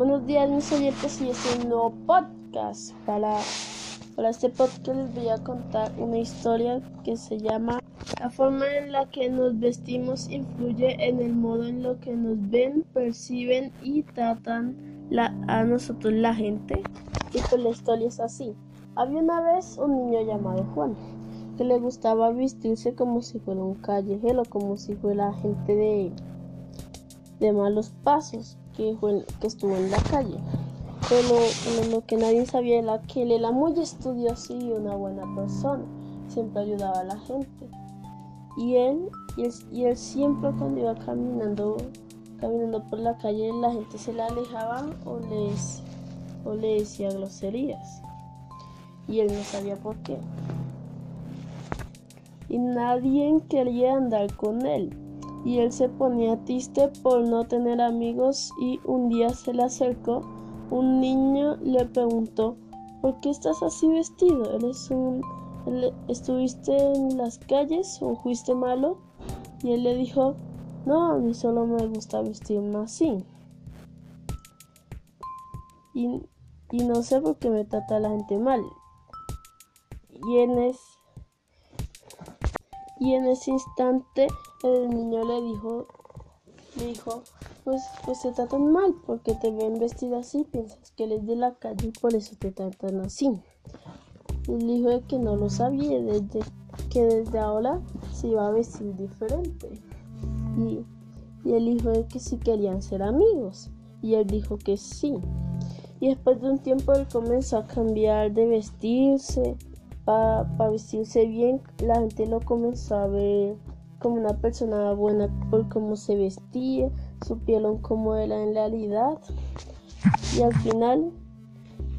Buenos días mis oyentes y este es un nuevo podcast. Para, para este podcast les voy a contar una historia que se llama La forma en la que nos vestimos influye en el modo en lo que nos ven, perciben y tratan a nosotros la gente. Y pues la historia es así. Había una vez un niño llamado Juan que le gustaba vestirse como si fuera un callejero, como si fuera gente de, de malos pasos que, estuvo en la calle. Pero lo que nadie sabía era que él era muy estudioso y una buena persona. Siempre ayudaba a la gente. Y él, y él, siempre cuando iba caminando, caminando por la calle, la gente se le alejaba o, les, o le decía groserías. Y él no sabía por qué. Y nadie quería andar con él y él se ponía triste por no tener amigos y un día se le acercó un niño le preguntó ¿por qué estás así vestido? ¿Eres un, ¿Estuviste en las calles o fuiste malo? Y él le dijo no, a mí solo me gusta vestirme así. Y, y no sé por qué me trata la gente mal. Y en, es, y en ese instante el niño le dijo, le dijo, pues, pues te tratan mal porque te ven vestida así, piensas que eres de la calle y por eso te tratan así. Y le dijo que no lo sabía, desde, que desde ahora se iba a vestir diferente. Y, y él dijo que si querían ser amigos. Y él dijo que sí. Y después de un tiempo él comenzó a cambiar de vestirse, para vestirse bien. La gente lo comenzó a ver como una persona buena por cómo se vestía, supieron cómo era en realidad. Y al final,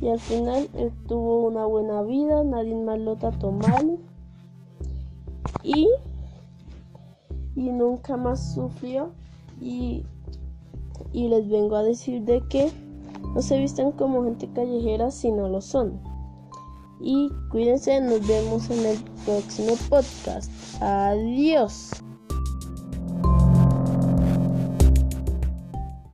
y al final él tuvo una buena vida, nadie más lo trató mal. Y, y nunca más sufrió. Y, y les vengo a decir de que no se visten como gente callejera si no lo son. Y cuídense, nos vemos en el próximo podcast. Adiós.